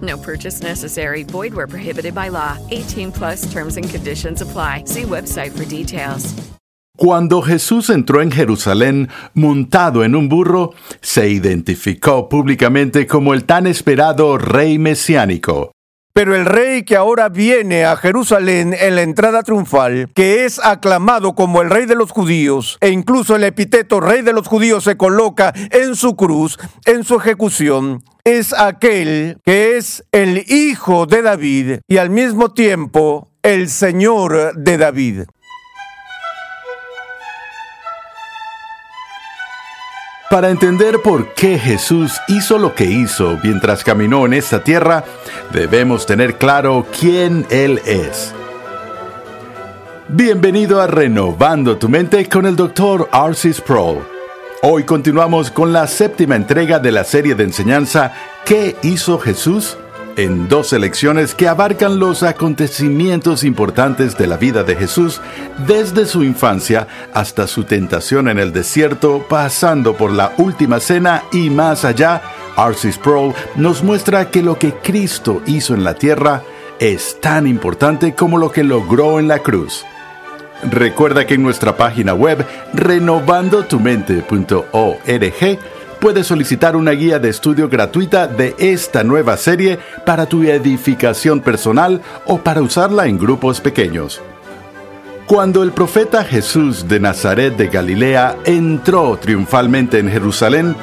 No purchase necessary. Void where prohibited by law. 18 plus terms and conditions apply. See website for details. Cuando Jesús entró en Jerusalén montado en un burro, se identificó públicamente como el tan esperado rey mesiánico. Pero el rey que ahora viene a Jerusalén en la entrada triunfal, que es aclamado como el rey de los judíos, e incluso el epíteto rey de los judíos se coloca en su cruz, en su ejecución, es aquel que es el hijo de David y al mismo tiempo el Señor de David. Para entender por qué Jesús hizo lo que hizo mientras caminó en esta tierra, debemos tener claro quién Él es. Bienvenido a Renovando tu Mente con el Dr. Arcis Sproul. Hoy continuamos con la séptima entrega de la serie de enseñanza ¿Qué hizo Jesús? En dos selecciones que abarcan los acontecimientos importantes de la vida de Jesús desde su infancia hasta su tentación en el desierto, pasando por la última cena y más allá. Arcis Sproul nos muestra que lo que Cristo hizo en la tierra es tan importante como lo que logró en la cruz. Recuerda que en nuestra página web renovandotumente.org puedes solicitar una guía de estudio gratuita de esta nueva serie para tu edificación personal o para usarla en grupos pequeños. Cuando el profeta Jesús de Nazaret de Galilea entró triunfalmente en Jerusalén,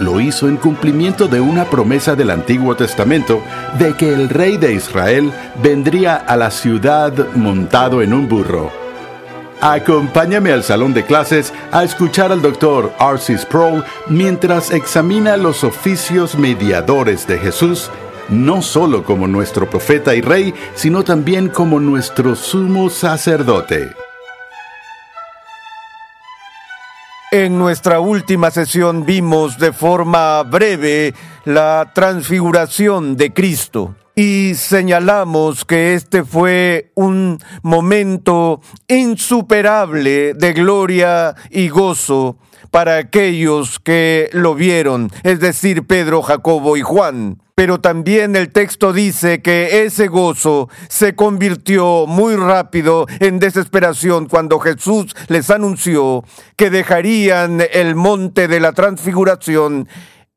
lo hizo en cumplimiento de una promesa del Antiguo Testamento de que el rey de Israel vendría a la ciudad montado en un burro. Acompáñame al salón de clases a escuchar al Dr. R.C. Sproul mientras examina los oficios mediadores de Jesús, no solo como nuestro profeta y rey, sino también como nuestro sumo sacerdote. En nuestra última sesión vimos de forma breve la transfiguración de Cristo y señalamos que este fue un momento insuperable de gloria y gozo para aquellos que lo vieron, es decir, Pedro, Jacobo y Juan. Pero también el texto dice que ese gozo se convirtió muy rápido en desesperación cuando Jesús les anunció que dejarían el monte de la transfiguración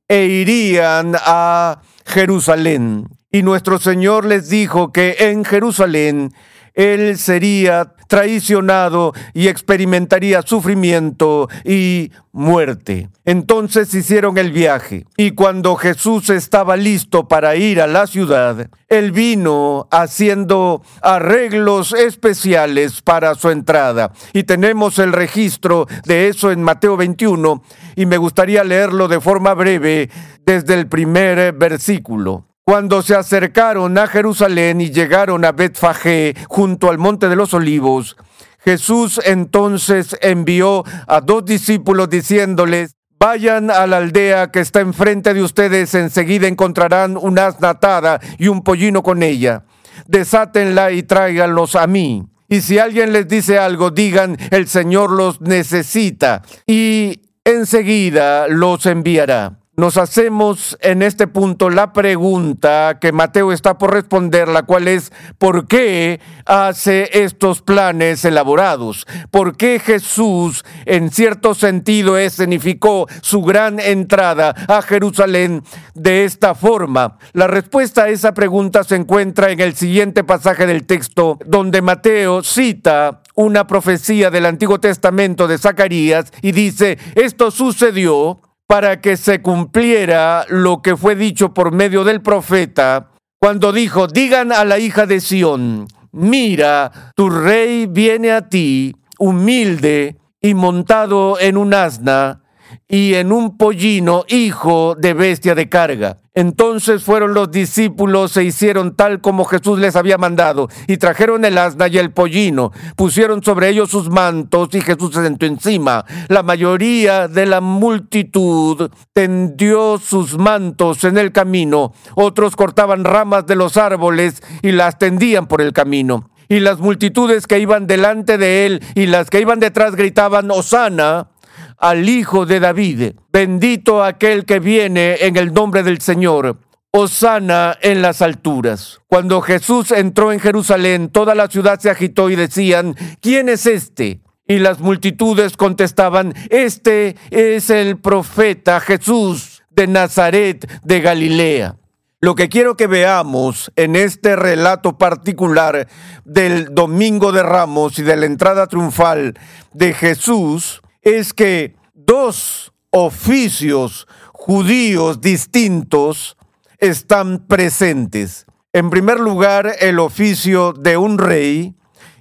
e irían a Jerusalén. Y nuestro Señor les dijo que en Jerusalén Él sería traicionado y experimentaría sufrimiento y muerte. Entonces hicieron el viaje y cuando Jesús estaba listo para ir a la ciudad, Él vino haciendo arreglos especiales para su entrada. Y tenemos el registro de eso en Mateo 21 y me gustaría leerlo de forma breve desde el primer versículo. Cuando se acercaron a Jerusalén y llegaron a Betfagé junto al monte de los olivos, Jesús entonces envió a dos discípulos diciéndoles, Vayan a la aldea que está enfrente de ustedes, enseguida encontrarán una asna y un pollino con ella. Desátenla y tráiganlos a mí. Y si alguien les dice algo, digan, el Señor los necesita y enseguida los enviará nos hacemos en este punto la pregunta que Mateo está por responder, la cual es, ¿por qué hace estos planes elaborados? ¿Por qué Jesús, en cierto sentido, escenificó su gran entrada a Jerusalén de esta forma? La respuesta a esa pregunta se encuentra en el siguiente pasaje del texto, donde Mateo cita una profecía del Antiguo Testamento de Zacarías y dice, esto sucedió para que se cumpliera lo que fue dicho por medio del profeta cuando dijo, digan a la hija de Sión, mira, tu rey viene a ti, humilde y montado en un asna y en un pollino, hijo de bestia de carga. Entonces fueron los discípulos e hicieron tal como Jesús les había mandado, y trajeron el asna y el pollino, pusieron sobre ellos sus mantos, y Jesús se sentó encima. La mayoría de la multitud tendió sus mantos en el camino, otros cortaban ramas de los árboles y las tendían por el camino. Y las multitudes que iban delante de él y las que iban detrás gritaban, Osana al Hijo de David. Bendito aquel que viene en el nombre del Señor. Osana en las alturas. Cuando Jesús entró en Jerusalén, toda la ciudad se agitó y decían, ¿quién es este? Y las multitudes contestaban, este es el profeta Jesús de Nazaret de Galilea. Lo que quiero que veamos en este relato particular del Domingo de Ramos y de la entrada triunfal de Jesús es que dos oficios judíos distintos están presentes. En primer lugar, el oficio de un rey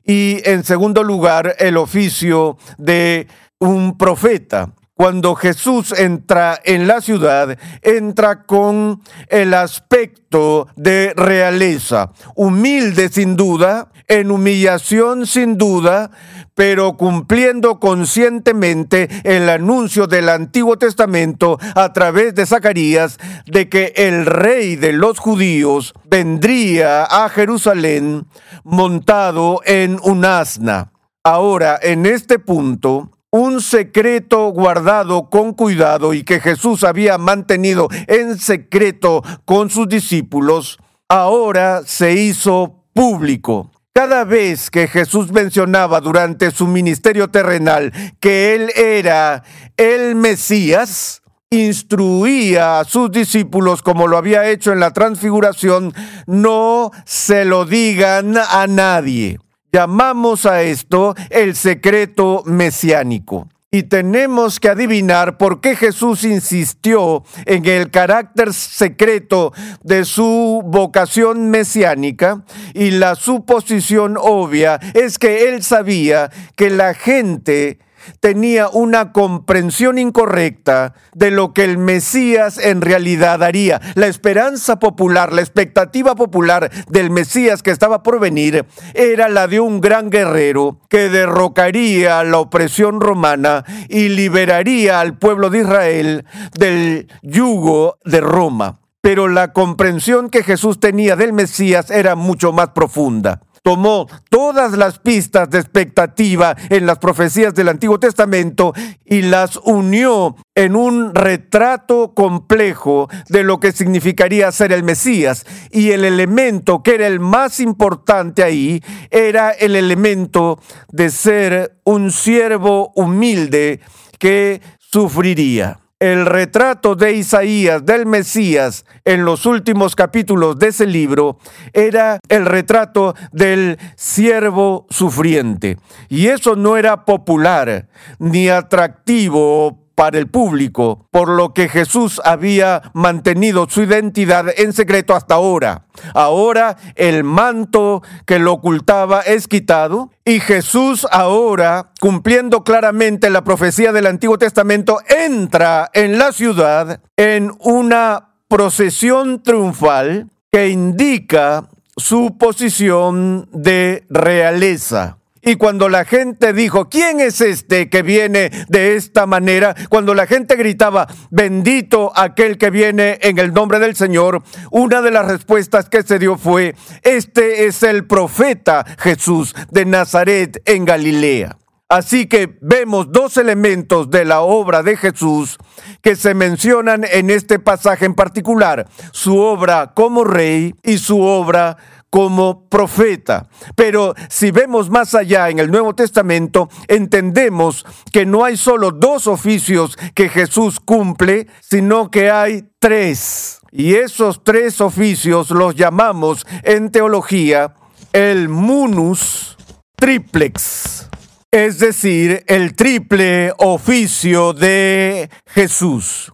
y en segundo lugar, el oficio de un profeta. Cuando Jesús entra en la ciudad, entra con el aspecto de realeza, humilde sin duda, en humillación sin duda, pero cumpliendo conscientemente el anuncio del Antiguo Testamento a través de Zacarías de que el rey de los judíos vendría a Jerusalén montado en un asna. Ahora, en este punto, un secreto guardado con cuidado y que Jesús había mantenido en secreto con sus discípulos, ahora se hizo público. Cada vez que Jesús mencionaba durante su ministerio terrenal que Él era el Mesías, instruía a sus discípulos como lo había hecho en la transfiguración, no se lo digan a nadie. Llamamos a esto el secreto mesiánico. Y tenemos que adivinar por qué Jesús insistió en el carácter secreto de su vocación mesiánica y la suposición obvia es que él sabía que la gente tenía una comprensión incorrecta de lo que el Mesías en realidad haría. La esperanza popular, la expectativa popular del Mesías que estaba por venir era la de un gran guerrero que derrocaría la opresión romana y liberaría al pueblo de Israel del yugo de Roma. Pero la comprensión que Jesús tenía del Mesías era mucho más profunda tomó todas las pistas de expectativa en las profecías del Antiguo Testamento y las unió en un retrato complejo de lo que significaría ser el Mesías. Y el elemento que era el más importante ahí era el elemento de ser un siervo humilde que sufriría el retrato de Isaías del Mesías en los últimos capítulos de ese libro era el retrato del siervo sufriente. Y eso no era popular ni atractivo para el público, por lo que Jesús había mantenido su identidad en secreto hasta ahora. Ahora el manto que lo ocultaba es quitado y Jesús ahora, cumpliendo claramente la profecía del Antiguo Testamento, entra en la ciudad en una procesión triunfal que indica su posición de realeza. Y cuando la gente dijo, ¿quién es este que viene de esta manera? Cuando la gente gritaba, bendito aquel que viene en el nombre del Señor, una de las respuestas que se dio fue, este es el profeta Jesús de Nazaret en Galilea. Así que vemos dos elementos de la obra de Jesús que se mencionan en este pasaje en particular, su obra como rey y su obra como profeta. Pero si vemos más allá en el Nuevo Testamento, entendemos que no hay solo dos oficios que Jesús cumple, sino que hay tres. Y esos tres oficios los llamamos en teología el munus triplex. es decir, el triple oficio de Jesús.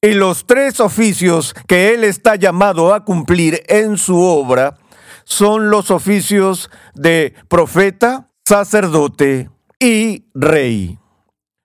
Y los tres oficios que Él está llamado a cumplir en su obra son los oficios de profeta, sacerdote y rey.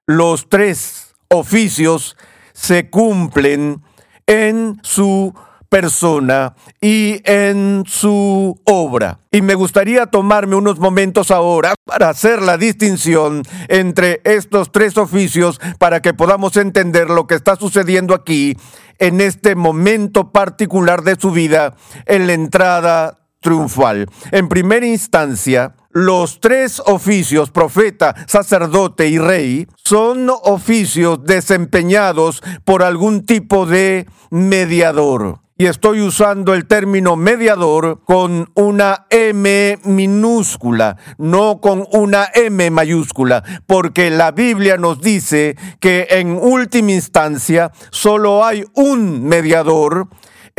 Los tres oficios se cumplen en su persona y en su obra. Y me gustaría tomarme unos momentos ahora para hacer la distinción entre estos tres oficios para que podamos entender lo que está sucediendo aquí en este momento particular de su vida en la entrada triunfal. En primera instancia, los tres oficios, profeta, sacerdote y rey, son oficios desempeñados por algún tipo de mediador y estoy usando el término mediador con una M minúscula, no con una M mayúscula, porque la Biblia nos dice que en última instancia solo hay un mediador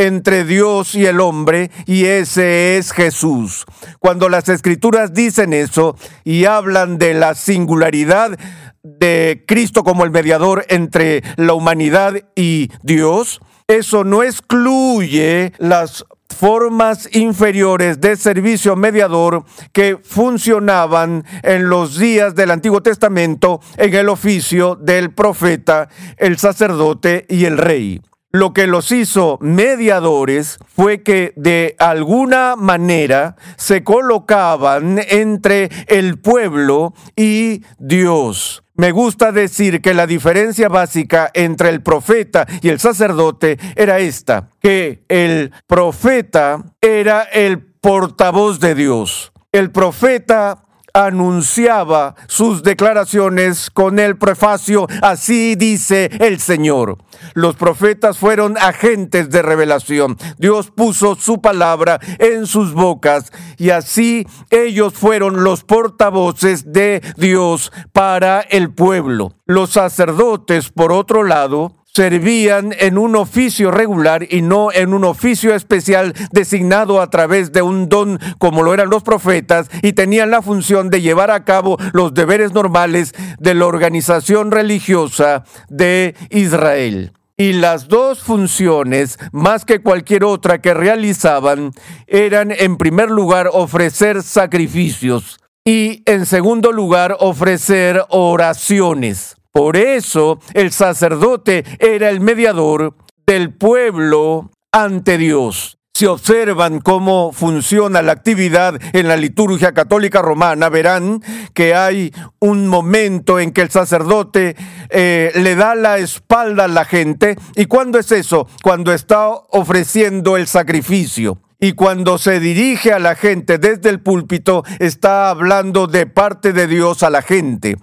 entre Dios y el hombre, y ese es Jesús. Cuando las escrituras dicen eso y hablan de la singularidad de Cristo como el mediador entre la humanidad y Dios, eso no excluye las formas inferiores de servicio mediador que funcionaban en los días del Antiguo Testamento en el oficio del profeta, el sacerdote y el rey. Lo que los hizo mediadores fue que de alguna manera se colocaban entre el pueblo y Dios. Me gusta decir que la diferencia básica entre el profeta y el sacerdote era esta, que el profeta era el portavoz de Dios. El profeta anunciaba sus declaraciones con el prefacio, así dice el Señor. Los profetas fueron agentes de revelación. Dios puso su palabra en sus bocas y así ellos fueron los portavoces de Dios para el pueblo. Los sacerdotes, por otro lado, servían en un oficio regular y no en un oficio especial designado a través de un don como lo eran los profetas y tenían la función de llevar a cabo los deberes normales de la organización religiosa de Israel. Y las dos funciones, más que cualquier otra que realizaban, eran en primer lugar ofrecer sacrificios y en segundo lugar ofrecer oraciones. Por eso el sacerdote era el mediador del pueblo ante Dios. Si observan cómo funciona la actividad en la liturgia católica romana, verán que hay un momento en que el sacerdote eh, le da la espalda a la gente. ¿Y cuándo es eso? Cuando está ofreciendo el sacrificio. Y cuando se dirige a la gente desde el púlpito, está hablando de parte de Dios a la gente.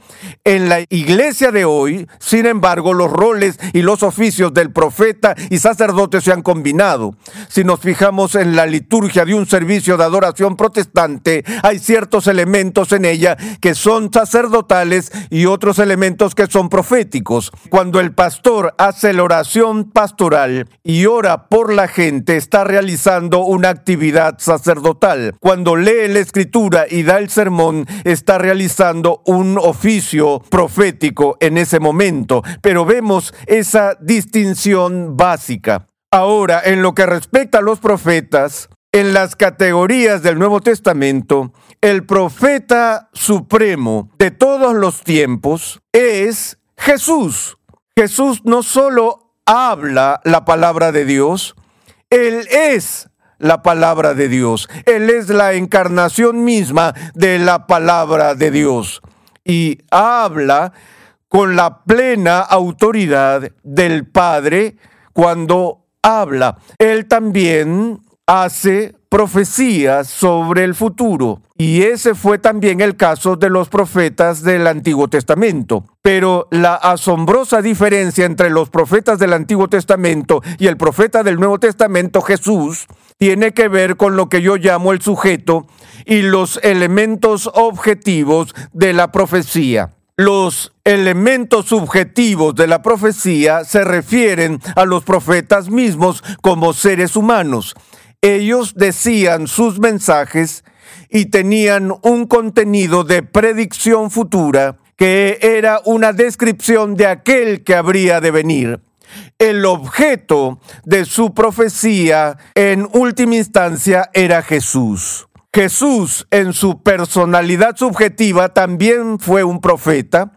En la iglesia de hoy, sin embargo, los roles y los oficios del profeta y sacerdote se han combinado. Si nos fijamos en la liturgia de un servicio de adoración protestante, hay ciertos elementos en ella que son sacerdotales y otros elementos que son proféticos. Cuando el pastor hace la oración pastoral y ora por la gente, está realizando una actividad sacerdotal. Cuando lee la escritura y da el sermón, está realizando un oficio profético en ese momento. Pero vemos esa distinción básica. Ahora, en lo que respecta a los profetas, en las categorías del Nuevo Testamento, el profeta supremo de todos los tiempos es Jesús. Jesús no solo habla la palabra de Dios, Él es la palabra de Dios. Él es la encarnación misma de la palabra de Dios y habla con la plena autoridad del Padre cuando habla. Él también hace profecías sobre el futuro. Y ese fue también el caso de los profetas del Antiguo Testamento. Pero la asombrosa diferencia entre los profetas del Antiguo Testamento y el profeta del Nuevo Testamento, Jesús, tiene que ver con lo que yo llamo el sujeto y los elementos objetivos de la profecía. Los elementos subjetivos de la profecía se refieren a los profetas mismos como seres humanos ellos decían sus mensajes y tenían un contenido de predicción futura que era una descripción de aquel que habría de venir. El objeto de su profecía en última instancia era Jesús. Jesús en su personalidad subjetiva también fue un profeta,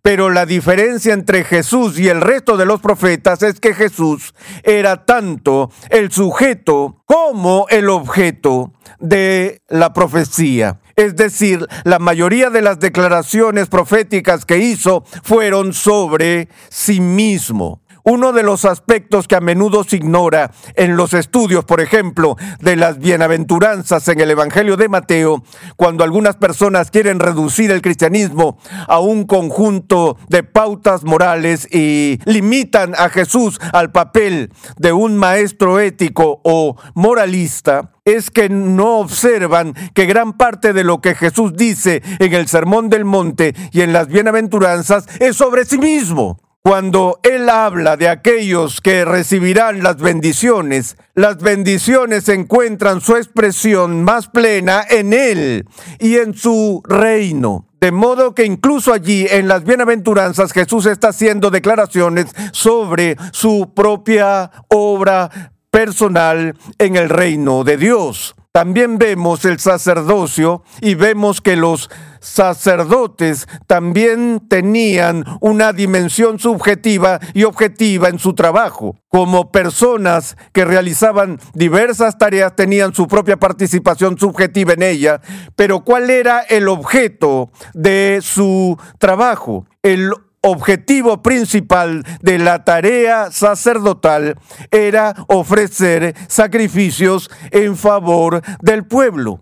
pero la diferencia entre Jesús y el resto de los profetas es que Jesús era tanto el sujeto como el objeto de la profecía. Es decir, la mayoría de las declaraciones proféticas que hizo fueron sobre sí mismo. Uno de los aspectos que a menudo se ignora en los estudios, por ejemplo, de las bienaventuranzas en el Evangelio de Mateo, cuando algunas personas quieren reducir el cristianismo a un conjunto de pautas morales y limitan a Jesús al papel de un maestro ético o moralista, es que no observan que gran parte de lo que Jesús dice en el Sermón del Monte y en las bienaventuranzas es sobre sí mismo. Cuando Él habla de aquellos que recibirán las bendiciones, las bendiciones encuentran su expresión más plena en Él y en su reino. De modo que incluso allí en las bienaventuranzas Jesús está haciendo declaraciones sobre su propia obra personal en el reino de Dios. También vemos el sacerdocio y vemos que los sacerdotes también tenían una dimensión subjetiva y objetiva en su trabajo. Como personas que realizaban diversas tareas tenían su propia participación subjetiva en ella, pero ¿cuál era el objeto de su trabajo? El objetivo principal de la tarea sacerdotal era ofrecer sacrificios en favor del pueblo.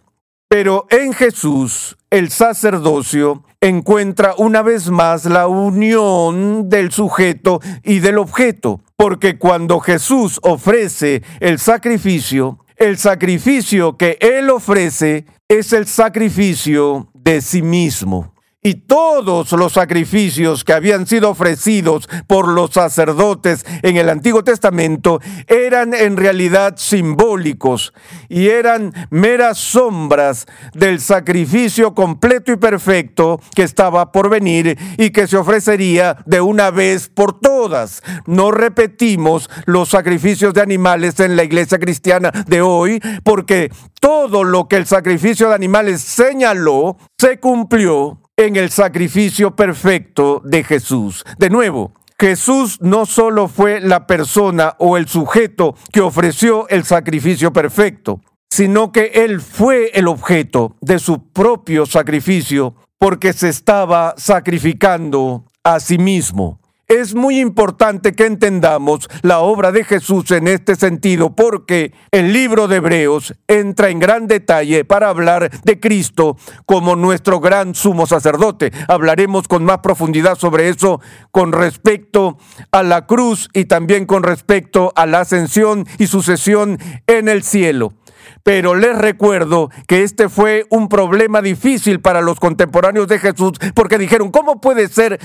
Pero en Jesús el sacerdocio encuentra una vez más la unión del sujeto y del objeto, porque cuando Jesús ofrece el sacrificio, el sacrificio que Él ofrece es el sacrificio de sí mismo y todos los sacrificios que habían sido ofrecidos por los sacerdotes en el Antiguo Testamento eran en realidad simbólicos y eran meras sombras del sacrificio completo y perfecto que estaba por venir y que se ofrecería de una vez por todas. No repetimos los sacrificios de animales en la iglesia cristiana de hoy porque todo lo que el sacrificio de animales señaló se cumplió en el sacrificio perfecto de Jesús. De nuevo, Jesús no solo fue la persona o el sujeto que ofreció el sacrificio perfecto, sino que Él fue el objeto de su propio sacrificio porque se estaba sacrificando a sí mismo. Es muy importante que entendamos la obra de Jesús en este sentido porque el libro de Hebreos entra en gran detalle para hablar de Cristo como nuestro gran sumo sacerdote. Hablaremos con más profundidad sobre eso con respecto a la cruz y también con respecto a la ascensión y sucesión en el cielo. Pero les recuerdo que este fue un problema difícil para los contemporáneos de Jesús porque dijeron, ¿cómo puede ser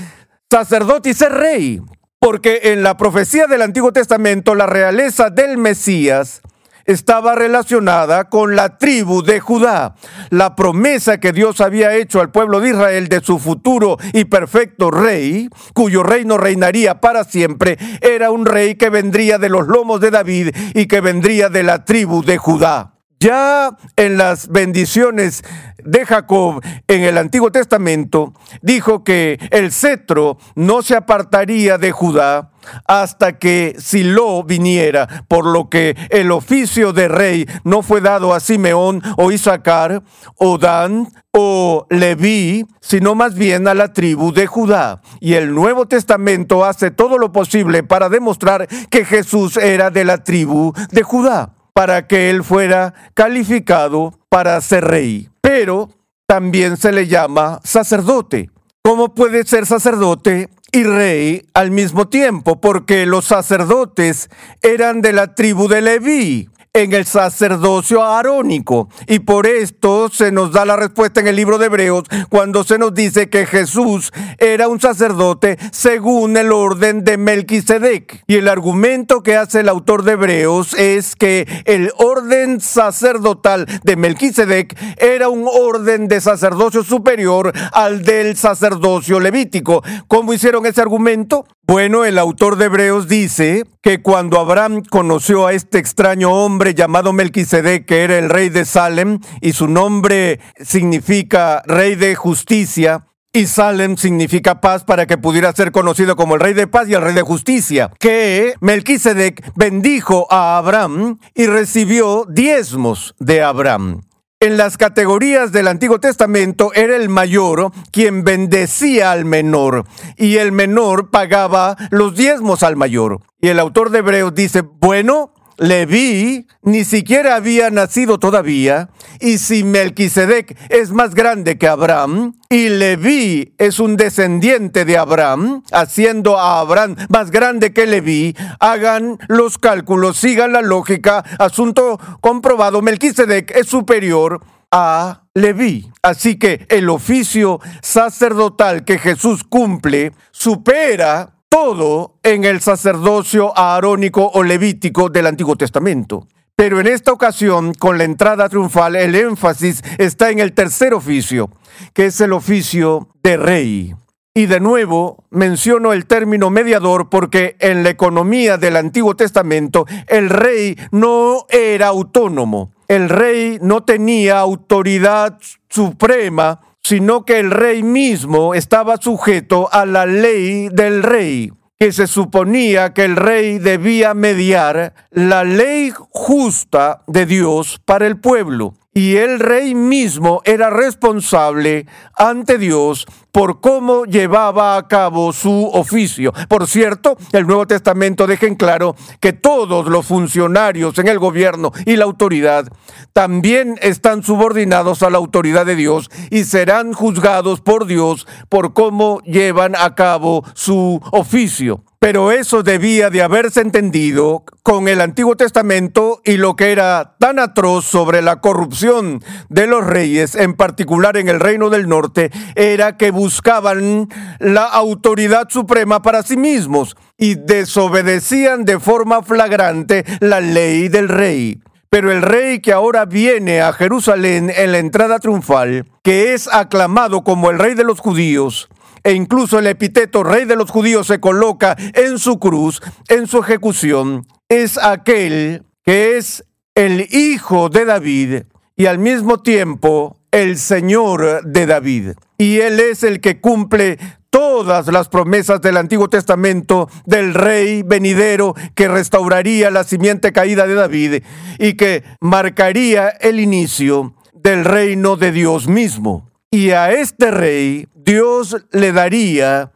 sacerdote y ser rey, porque en la profecía del Antiguo Testamento la realeza del Mesías estaba relacionada con la tribu de Judá. La promesa que Dios había hecho al pueblo de Israel de su futuro y perfecto rey, cuyo reino reinaría para siempre, era un rey que vendría de los lomos de David y que vendría de la tribu de Judá. Ya en las bendiciones de Jacob en el Antiguo Testamento, dijo que el cetro no se apartaría de Judá hasta que Silo viniera, por lo que el oficio de rey no fue dado a Simeón o Isaacar o Dan o Leví, sino más bien a la tribu de Judá. Y el Nuevo Testamento hace todo lo posible para demostrar que Jesús era de la tribu de Judá para que él fuera calificado para ser rey. Pero también se le llama sacerdote. ¿Cómo puede ser sacerdote y rey al mismo tiempo? Porque los sacerdotes eran de la tribu de Leví. En el sacerdocio arónico. Y por esto se nos da la respuesta en el libro de Hebreos cuando se nos dice que Jesús era un sacerdote según el orden de Melquisedec. Y el argumento que hace el autor de Hebreos es que el orden sacerdotal de Melquisedec era un orden de sacerdocio superior al del sacerdocio levítico. ¿Cómo hicieron ese argumento? Bueno, el autor de Hebreos dice que cuando Abraham conoció a este extraño hombre llamado Melquisedec, que era el rey de Salem, y su nombre significa rey de justicia, y Salem significa paz para que pudiera ser conocido como el rey de paz y el rey de justicia, que Melquisedec bendijo a Abraham y recibió diezmos de Abraham. En las categorías del Antiguo Testamento era el mayor quien bendecía al menor y el menor pagaba los diezmos al mayor. Y el autor de Hebreos dice, bueno, Leví ni siquiera había nacido todavía, y si Melquisedec es más grande que Abraham, y Leví es un descendiente de Abraham, haciendo a Abraham más grande que Leví, hagan los cálculos, sigan la lógica, asunto comprobado, Melquisedec es superior a Leví. Así que el oficio sacerdotal que Jesús cumple supera todo en el sacerdocio aarónico o levítico del Antiguo Testamento. Pero en esta ocasión, con la entrada triunfal, el énfasis está en el tercer oficio, que es el oficio de rey. Y de nuevo menciono el término mediador porque en la economía del Antiguo Testamento el rey no era autónomo. El rey no tenía autoridad suprema sino que el rey mismo estaba sujeto a la ley del rey, que se suponía que el rey debía mediar la ley justa de Dios para el pueblo y el rey mismo era responsable ante Dios por cómo llevaba a cabo su oficio. Por cierto, el Nuevo Testamento deja en claro que todos los funcionarios en el gobierno y la autoridad también están subordinados a la autoridad de Dios y serán juzgados por Dios por cómo llevan a cabo su oficio. Pero eso debía de haberse entendido con el Antiguo Testamento y lo que era tan atroz sobre la corrupción de los reyes, en particular en el reino del norte, era que buscaban la autoridad suprema para sí mismos y desobedecían de forma flagrante la ley del rey. Pero el rey que ahora viene a Jerusalén en la entrada triunfal, que es aclamado como el rey de los judíos, e incluso el epíteto rey de los judíos se coloca en su cruz, en su ejecución, es aquel que es el hijo de David y al mismo tiempo el Señor de David. Y Él es el que cumple todas las promesas del Antiguo Testamento del rey venidero que restauraría la simiente caída de David y que marcaría el inicio del reino de Dios mismo. Y a este rey Dios le daría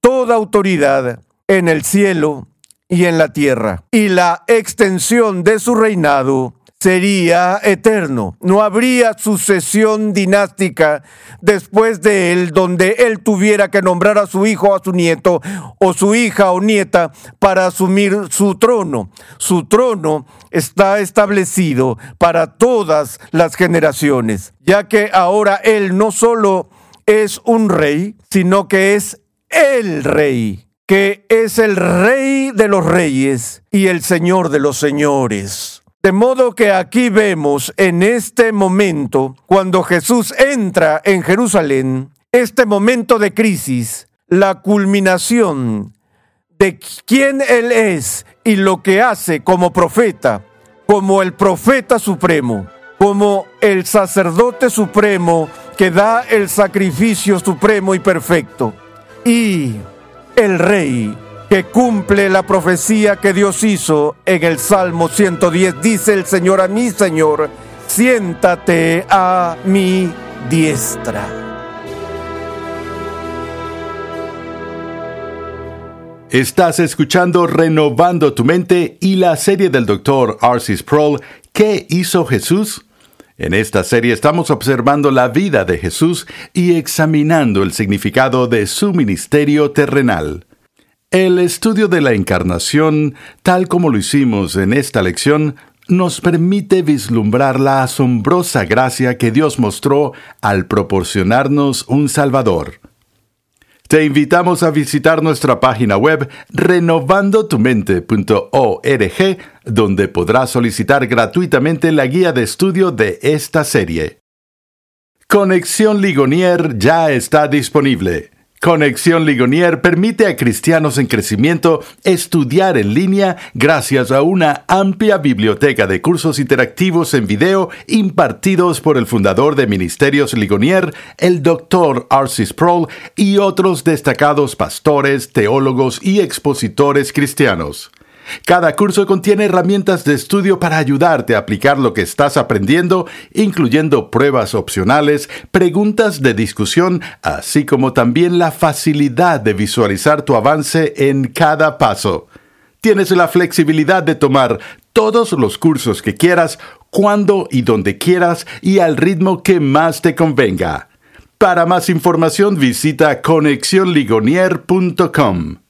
toda autoridad en el cielo y en la tierra. Y la extensión de su reinado sería eterno. No habría sucesión dinástica después de él donde él tuviera que nombrar a su hijo a su nieto o su hija o nieta para asumir su trono. Su trono está establecido para todas las generaciones, ya que ahora él no solo es un rey, sino que es el rey, que es el rey de los reyes y el señor de los señores. De modo que aquí vemos en este momento, cuando Jesús entra en Jerusalén, este momento de crisis, la culminación de quién Él es y lo que hace como profeta, como el profeta supremo, como el sacerdote supremo que da el sacrificio supremo y perfecto, y el rey que cumple la profecía que Dios hizo en el Salmo 110. Dice el Señor a mi Señor, siéntate a mi diestra. Estás escuchando Renovando tu Mente y la serie del Dr. Arcis Sproul, ¿Qué hizo Jesús? En esta serie estamos observando la vida de Jesús y examinando el significado de su ministerio terrenal. El estudio de la encarnación, tal como lo hicimos en esta lección, nos permite vislumbrar la asombrosa gracia que Dios mostró al proporcionarnos un Salvador. Te invitamos a visitar nuestra página web renovandotumente.org, donde podrás solicitar gratuitamente la guía de estudio de esta serie. Conexión Ligonier ya está disponible. Conexión Ligonier permite a cristianos en crecimiento estudiar en línea gracias a una amplia biblioteca de cursos interactivos en video impartidos por el fundador de Ministerios Ligonier, el Dr. Arcis Sproul, y otros destacados pastores, teólogos y expositores cristianos. Cada curso contiene herramientas de estudio para ayudarte a aplicar lo que estás aprendiendo, incluyendo pruebas opcionales, preguntas de discusión, así como también la facilidad de visualizar tu avance en cada paso. Tienes la flexibilidad de tomar todos los cursos que quieras, cuando y donde quieras y al ritmo que más te convenga. Para más información visita conexionligonier.com.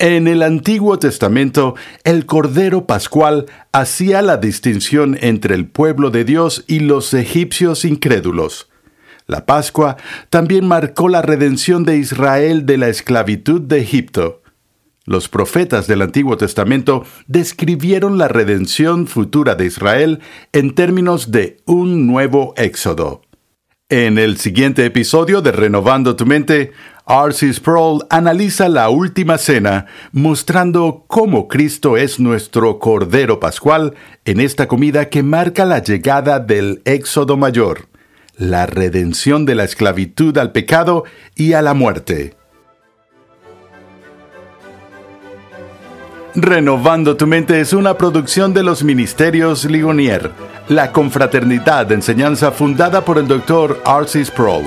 En el Antiguo Testamento, el Cordero Pascual hacía la distinción entre el pueblo de Dios y los egipcios incrédulos. La Pascua también marcó la redención de Israel de la esclavitud de Egipto. Los profetas del Antiguo Testamento describieron la redención futura de Israel en términos de un nuevo éxodo. En el siguiente episodio de Renovando tu Mente, R.C. Sproul analiza la última cena, mostrando cómo Cristo es nuestro Cordero Pascual en esta comida que marca la llegada del Éxodo Mayor, la redención de la esclavitud al pecado y a la muerte. Renovando tu mente es una producción de los Ministerios Ligonier, la confraternidad de enseñanza fundada por el Dr. R.C. Sproul.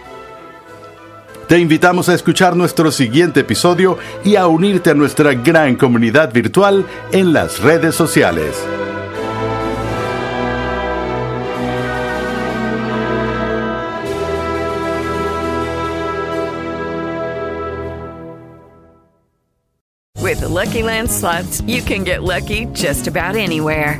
Te invitamos a escuchar nuestro siguiente episodio y a unirte a nuestra gran comunidad virtual en las redes sociales. With the Lucky Land slots, you can get lucky just about anywhere.